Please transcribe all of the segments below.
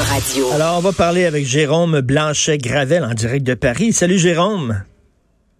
Radio. Alors, on va parler avec Jérôme Blanchet-Gravel en direct de Paris. Salut Jérôme.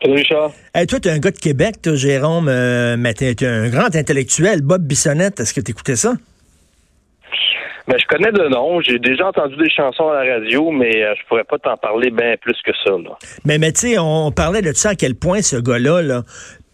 Salut Richard. Hey, toi, tu es un gars de Québec, toi, Jérôme, euh, mais tu es un grand intellectuel. Bob Bissonnette, est-ce que tu écoutais ça? Ben, je connais de nom. J'ai déjà entendu des chansons à la radio, mais euh, je pourrais pas t'en parler bien plus que ça. Là. Mais, mais tu sais, on parlait de ça à quel point ce gars-là, là,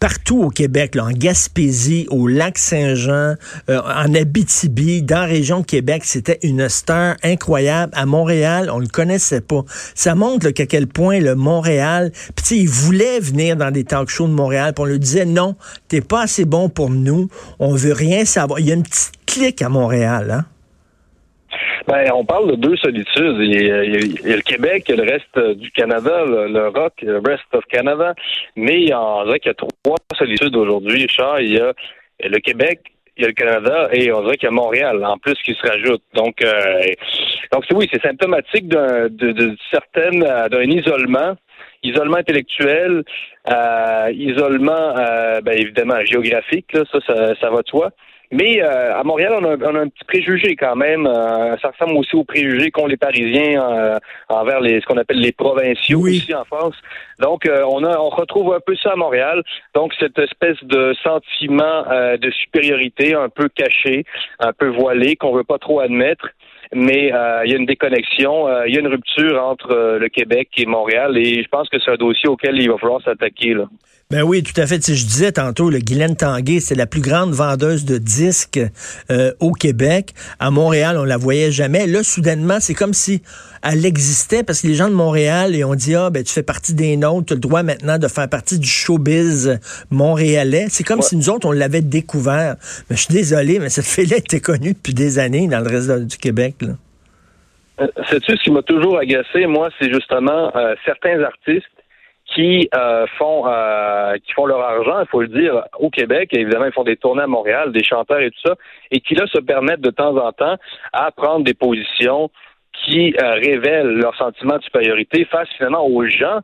partout au Québec, en Gaspésie, au lac Saint-Jean, euh, en Abitibi, dans la région Québec, c'était une star incroyable. À Montréal, on le connaissait pas. Ça montre qu'à quel point le Montréal, puis il voulait venir dans des talk shows de Montréal, puis on lui disait non, t'es pas assez bon pour nous, on veut rien savoir. Il y a une petite clique à Montréal, hein? Ben, on parle de deux solitudes. Il y a, il y a le Québec, il y a le reste du Canada, le, rock, le rest of Canada. Mais on dirait qu'il y a trois solitudes aujourd'hui, Richard. Il y a le Québec, il y a le Canada et on dirait qu'il y a Montréal en plus qui se rajoute. Donc, euh, donc oui, c'est symptomatique d'un de, de certaines d'un isolement, isolement intellectuel, euh, isolement euh, ben, évidemment géographique. Là, ça, ça, ça va de soi. Mais euh, à Montréal, on a, on a, un petit préjugé quand même. Euh, ça ressemble aussi aux préjugés qu'ont les Parisiens euh, envers les ce qu'on appelle les provinciaux Oui. ici en France. Donc, euh, on a on retrouve un peu ça à Montréal. Donc, cette espèce de sentiment euh, de supériorité un peu caché, un peu voilé, qu'on veut pas trop admettre. Mais euh, il y a une déconnexion, euh, il y a une rupture entre euh, le Québec et Montréal, et je pense que c'est un dossier auquel il va falloir s'attaquer. Ben oui, tout à fait. Sais, je disais tantôt, le Guylaine Tanguay, c'est la plus grande vendeuse de disques euh, au Québec. À Montréal, on la voyait jamais. Là, soudainement, c'est comme si elle existait parce que les gens de Montréal, ils ont dit, ah, ben, tu fais partie des nôtres, tu as le droit maintenant de faire partie du showbiz montréalais. C'est comme Ouais. si nous autres, on l'avait découvert. Mais je suis désolé, mais cette fille-là était connue depuis des années dans le reste du Québec. Là. Euh, Sais-tu ce qui m'a toujours agacé, moi, c'est justement euh, certains artistes qui euh, font euh, qui font leur argent, il faut le dire, au Québec. Et évidemment, ils font des tournées à Montréal, des chanteurs et tout ça, et qui là se permettent de temps en temps à prendre des positions qui euh, révèlent leur sentiment de supériorité face finalement aux gens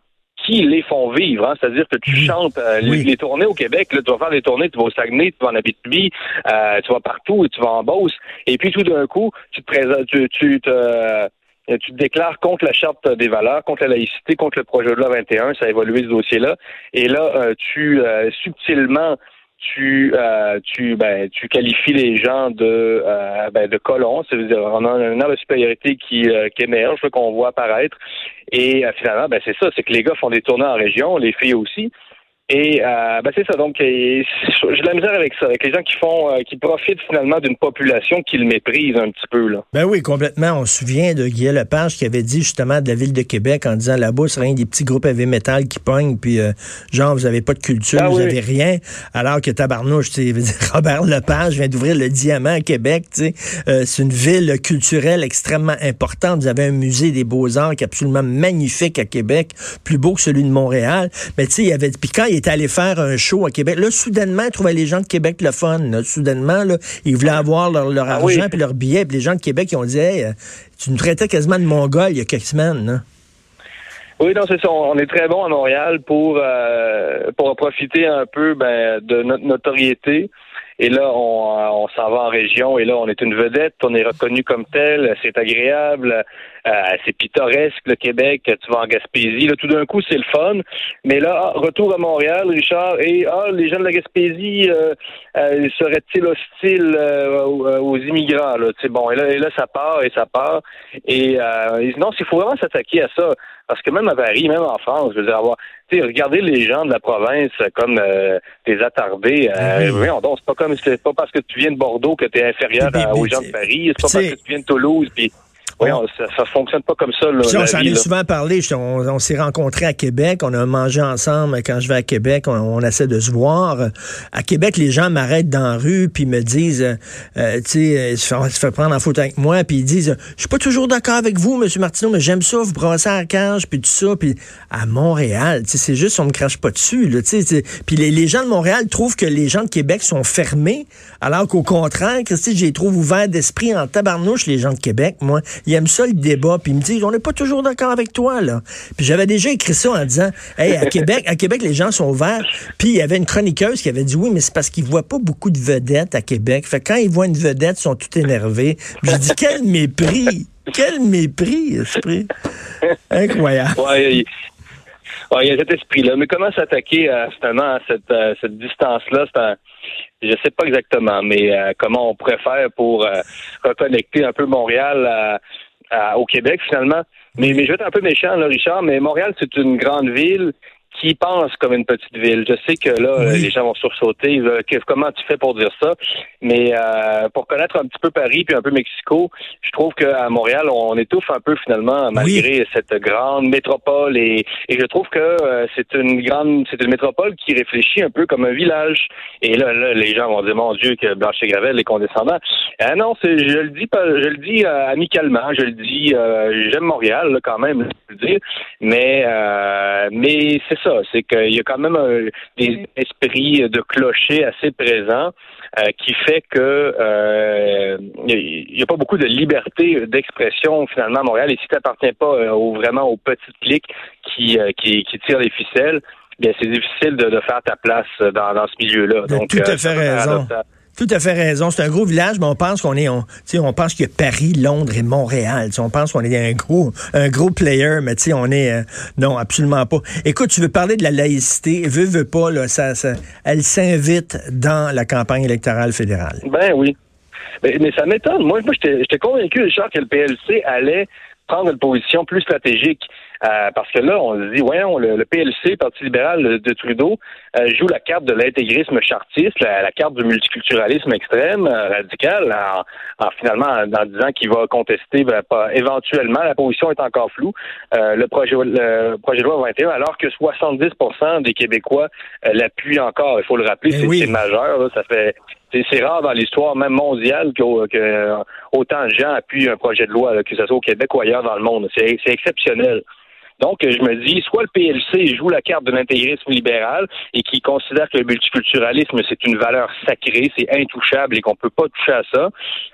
qui les font vivre. hein. C'est-à-dire que tu chantes euh, les, Oui. les tournées au Québec, là, tu vas faire des tournées, tu vas au Saguenay, tu vas en Abitibi, euh, tu vas partout, tu vas en Beauce, et puis tout d'un coup, tu te présentes, tu, tu te euh, tu te déclares contre la charte des valeurs, contre la laïcité, contre le projet de loi 21, ça a évolué ce dossier-là. Et là, euh, tu euh, subtilement tu euh, tu ben tu qualifies les gens de euh, ben, de colons, c'est-à-dire on a un air de supériorité qui, euh, qui émerge, qu'on voit apparaître. Et euh, finalement, ben c'est ça, c'est que les gars font des tournées en région, les filles aussi. Et euh, ben c'est ça. Donc, j'ai de la misère avec ça, avec les gens qui font, euh, qui profitent finalement d'une population qui le méprise un petit peu là. Ben oui, complètement. On se souvient de Guy Lepage qui avait dit justement de la ville de Québec en disant là-bas, c'est rien des petits groupes heavy metal qui pognent, puis euh, genre, vous avez pas de culture, Ah vous oui. avez rien. Alors que Tabarnouche, Robert Lepage vient d'ouvrir le Diamant à Québec, c'est une ville culturelle extrêmement importante. Vous avez un musée des beaux-arts qui est absolument magnifique à Québec, plus beau que celui de Montréal. Mais tu sais, il y avait, puis quand il était allé faire un show à Québec, là, soudainement, il trouvait les gens de Québec le fun. là. Soudainement, là, ils voulaient avoir leur, leur Ah argent oui. puis leurs billets. Puis les gens de Québec, ils ont dit, hey, euh, tu nous traitais quasiment de Mongol il y a quelques semaines. là. Oui, non, c'est ça. On est très bon à Montréal pour euh, pour profiter un peu ben, de notre notoriété. Et là, on, euh, on s'en va en région et là, on est une vedette, on est reconnu comme tel, c'est agréable, euh, c'est pittoresque le Québec, tu vas en Gaspésie, là, tout d'un coup, c'est le fun. Mais là, ah, retour à Montréal, Richard, et ah, les gens de la Gaspésie euh, euh, seraient-ils hostiles euh, aux, immigrants, là, tu sais, bon, et là, et là, ça part et ça part. Et euh, non, il faut vraiment s'attaquer à ça. Parce que même à Paris, même en France, je veux dire, avoir, tu sais, regardez les gens de la province comme euh, des attardés. Euh, Oui. voyons donc, c'est pas comme, c'est pas parce que tu viens de Bordeaux que tu es inférieur à- aux gens de Paris. C'est pas parce que tu viens de Toulouse. Puis, voyons, ça, ça fonctionne pas comme ça. Là, on s'en est souvent parlé. Je- On, on s'est rencontrés à Québec. On a mangé ensemble. Quand je vais à Québec, on, on essaie de se voir. À Québec, les gens m'arrêtent dans la rue puis me disent, euh, euh, tu sais, euh, se fait, prendre en photo avec moi. Puis ils disent, je suis pas toujours d'accord avec vous, Monsieur Martineau, mais j'aime ça, vous brassez à la cage, puis tout ça. Puis à Montréal, tu sais, c'est juste, on me crache pas dessus. Là, tu sais, puis les, les gens de Montréal trouvent que les gens de Québec sont fermés, alors qu'au contraire, Christy, je les trouve ouverts d'esprit en tabarnouche, les gens de Québec. Moi, ils aiment ça le débat, puis ils me disent, on n'est pas toujours d'accord avec toi, là. Puis j'avais déjà écrit ça en disant, hey, à Québec, à Québec, les gens sont ouverts. Puis il y avait une chroniqueuse qui avait dit, oui, mais c'est parce qu'ils voient pas beaucoup de vedettes à Québec. Fait que quand ils voient une vedette, ils sont tout énervés. Puis j'ai dit, quel mépris! Quel mépris, esprit. Incroyable. Il, y a cet esprit-là. Mais comment s'attaquer à, justement à cette, cette distance-là? C'est un, je sais pas exactement, mais euh, comment on faire pour euh, reconnecter un peu Montréal au Québec finalement? Mais, mais je vais être un peu méchant, là, Richard, mais Montréal, c'est une grande ville qui pense comme une petite ville. Je sais que là, les gens vont sursauter. comment tu fais pour dire ça? Mais euh, pour connaître un petit peu Paris puis un peu Mexico, je trouve qu'à Montréal, on étouffe un peu finalement, malgré cette grande métropole. Et, et je trouve que euh, c'est une grande, c'est une métropole qui réfléchit un peu comme un village. Et là, là les gens vont dire, mon Dieu, que Blanchet-Gravel est condescendant. Ah non, c'est, je le dis pas, je le dis euh, amicalement, je le dis, euh, j'aime Montréal quand même, je le dire. Mais, mais c'est ça, c'est qu'il y a quand même un, des esprits de clocher assez présents euh, qui fait que euh, il n'y a pas beaucoup de liberté d'expression finalement à Montréal. Et si tu n'appartiens pas euh, au, vraiment aux petites cliques qui, qui, qui tirent les ficelles, bien c'est difficile de, de, faire ta place dans, dans ce milieu-là. Donc, tout à fait raison. Tout à fait raison. C'est un gros village, mais on pense qu'on est, on, on pense qu'il y a Paris, Londres et Montréal. on pense qu'on est un gros, un gros player, mais tu on est, euh, non, absolument pas. Écoute, tu veux parler de la laïcité, veux, veux pas, là, ça, elle s'invite dans la campagne électorale fédérale. Ben oui. Mais, mais ça m'étonne. Moi, moi j'étais convaincu, Richard, que le PLC allait prendre une position plus stratégique. Euh, parce que là, on se dit, voyons, le, le PLC, Parti libéral de Trudeau, euh, joue la carte de l'intégrisme chartiste, la, carte du multiculturalisme extrême, euh, radical, en, finalement en, disant qu'il va contester ben, pas, éventuellement, la position est encore floue, le, projet, le projet de loi 21, alors que 70 des Québécois l'appuient encore. Il faut le rappeler, eh c'est majeur. ça fait c'est rare dans l'histoire même mondiale que, que, autant de gens appuient un projet de loi, que ce soit au Québec ou ailleurs dans le monde. C'est exceptionnel. Donc, je me dis, soit le PLC joue la carte de l'intégrisme libéral et qui considère que le multiculturalisme, c'est une valeur sacrée, c'est intouchable et qu'on peut pas toucher à ça,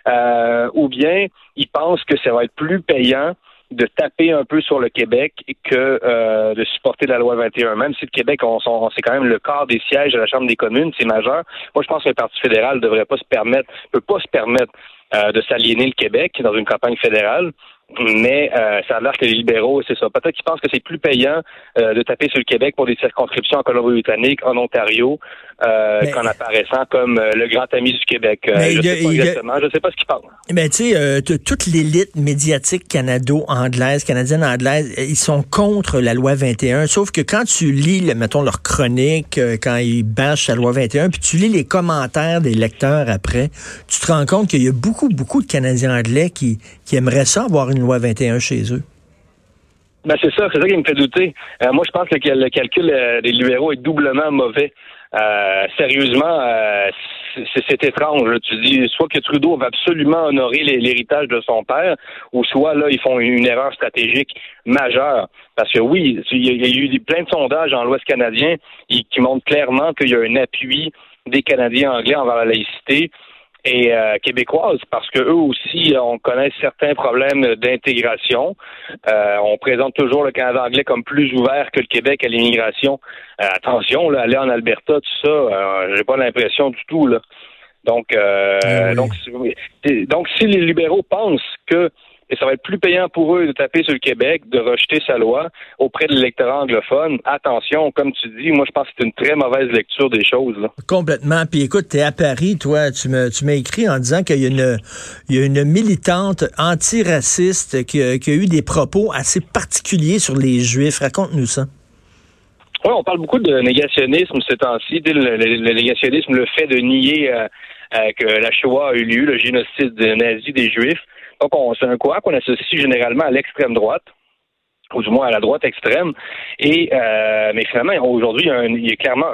euh, ou bien il pense que ça va être plus payant de taper un peu sur le Québec que euh, de supporter la loi 21. Même si le Québec, on, on c'est quand même le quart des sièges à la Chambre des communes, c'est majeur. Moi, je pense que le Parti fédéral ne devrait pas se permettre, peut pas se permettre euh, de s'aliéner le Québec dans une campagne fédérale mais euh, ça a l'air que les libéraux, c'est ça. Peut-être qu'ils pensent que c'est plus payant euh, de taper sur le Québec pour des circonscriptions en Colombie-Britannique, en Ontario, euh, qu'en apparaissant comme euh, le grand ami du Québec. je ne sais pas exactement, je sais pas ce qu'ils parlent. Mais tu sais, toute l'élite médiatique canado-anglaise, canadienne-anglaise, ils sont contre la loi 21, sauf que quand tu lis, mettons, leur chronique, quand ils bâchent la loi 21, puis tu lis les commentaires des lecteurs après, tu te rends compte qu'il y a beaucoup, beaucoup de Canadiens anglais qui, qui aimeraient ça avoir une loi 21 chez eux? Ben c'est ça, c'est ça qui me fait douter. Euh, moi, je pense que le calcul euh, des libéraux est doublement mauvais. Euh, sérieusement, c'est étrange. Tu dis soit que Trudeau va absolument honorer l'héritage de son père, ou soit là ils font une erreur stratégique majeure. Parce que oui, il y a eu plein de sondages en l'Ouest canadien qui montrent clairement qu'il y a un appui des Canadiens anglais envers la laïcité et euh, québécoise parce que eux aussi on connaît certains problèmes d'intégration. Euh, on présente toujours le Canada anglais comme plus ouvert que le Québec à l'immigration. Euh, attention, là, aller en Alberta, tout ça, j'ai pas l'impression du tout là. Donc, ah donc, donc, si les libéraux pensent que et ça va être plus payant pour eux de taper sur le Québec, de rejeter sa loi auprès de l'électorat anglophone. Attention, comme tu dis, moi je pense que c'est une très mauvaise lecture des choses. Complètement. Puis écoute, tu es à Paris, toi, tu me tu m'as écrit en disant qu'il y a une il y a une militante antiraciste qui, qui a eu des propos assez particuliers sur les Juifs. Raconte-nous ça. Oui, on parle beaucoup de négationnisme ces temps-ci. Le, négationnisme, le fait de nier euh, euh, que la Shoah a eu lieu, le génocide nazi des Juifs. Donc, c'est un quoi qu'on associe généralement à l'extrême droite ou du moins à la droite extrême. Et euh, mais finalement, aujourd'hui, il, y a clairement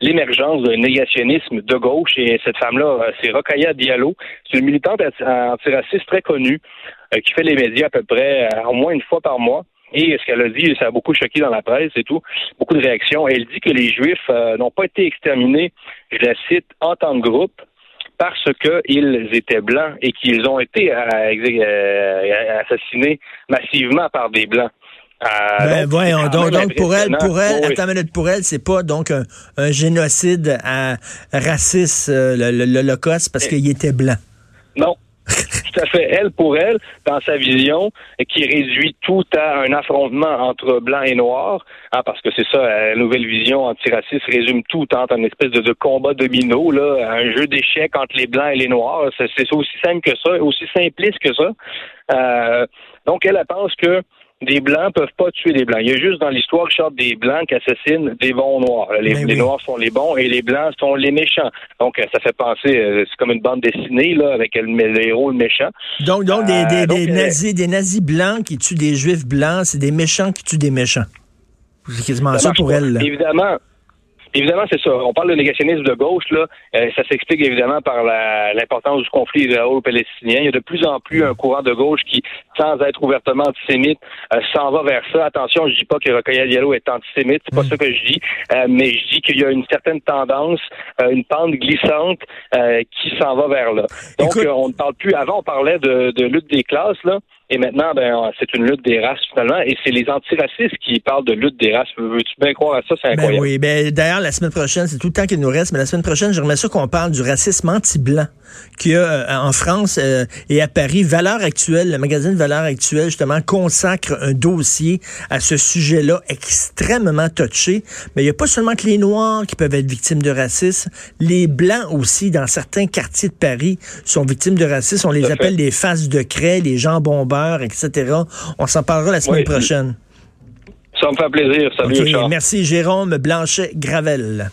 l'émergence d'un négationnisme de gauche. Et cette femme-là, euh, c'est Rokaya Diallo. C'est une militante antiraciste très connue euh, qui fait les médias à peu près au moins une fois par mois. Et ce qu'elle a dit, ça a beaucoup choqué dans la presse et tout, beaucoup de réactions. Elle dit que les Juifs n'ont pas été exterminés, je la cite, en tant que groupe, parce qu'ils étaient blancs et qu'ils ont été euh, euh, assassinés massivement par des blancs. Euh, ben, voyons, donc, pour elle, pour elle, attends une minute, pour elle, c'est pas donc un, génocide raciste, l'Holocauste, parce qu'il était blanc. Non, tout à fait elle pour elle dans sa vision qui réduit tout à un affrontement entre blanc et noir, hein, parce que c'est ça, la nouvelle vision antiraciste résume tout entre un espèce de, combat domino, là, un jeu d'échecs entre les blancs et les noirs. C'est aussi simple que ça, aussi simpliste que ça. Euh, donc elle, elle pense que des Blancs peuvent pas tuer des Blancs. Il y a juste dans l'histoire, Richard, des Blancs qui assassinent des bons Noirs. Les, ben Noirs sont les bons et les Blancs sont les méchants. Donc, euh, ça fait penser, euh, c'est comme une bande dessinée, là, avec le, héros, le méchant. Donc, donc, des, des, des nazis, des nazis blancs qui tuent des Juifs blancs, c'est des méchants qui tuent des méchants. C'est quasiment ça, pour elle. Évidemment, Évidemment, c'est ça. On parle de négationnisme de gauche, là. Euh, ça s'explique évidemment par l'importance du conflit israélo-palestinien. Il y a de plus en plus un courant de gauche qui, sans être ouvertement antisémite, euh, s'en va vers ça. Attention, je dis pas que Rocaille Diallo est antisémite, c'est pas mm. ça que je dis, euh, mais je dis qu'il y a une certaine tendance, une pente glissante qui s'en va vers là. Donc, on ne parle plus. Avant, on parlait de, de lutte des classes, là. Et maintenant, ben, c'est une lutte des races finalement, et c'est les antiracistes qui parlent de lutte des races. Veux-tu bien croire à ça? C'est ben incroyable. Ben oui, ben, d'ailleurs, la semaine prochaine, c'est tout le temps qu'il nous reste, mais la semaine prochaine, j'aimerais ça qu'on parle du racisme anti-blanc qu'il y a euh, en France euh, et à Paris. Valeur actuelle, le magazine Valeur actuelle, justement, consacre un dossier à ce sujet-là extrêmement touché. Mais il n'y a pas seulement que les Noirs qui peuvent être victimes de racisme. Les Blancs aussi, dans certains quartiers de Paris, sont victimes de racisme. On les appelle les faces de craie, les gens etc. On s'en parlera la semaine prochaine. Ça me fait plaisir. Salut, Merci, Jérôme Blanchet-Gravel.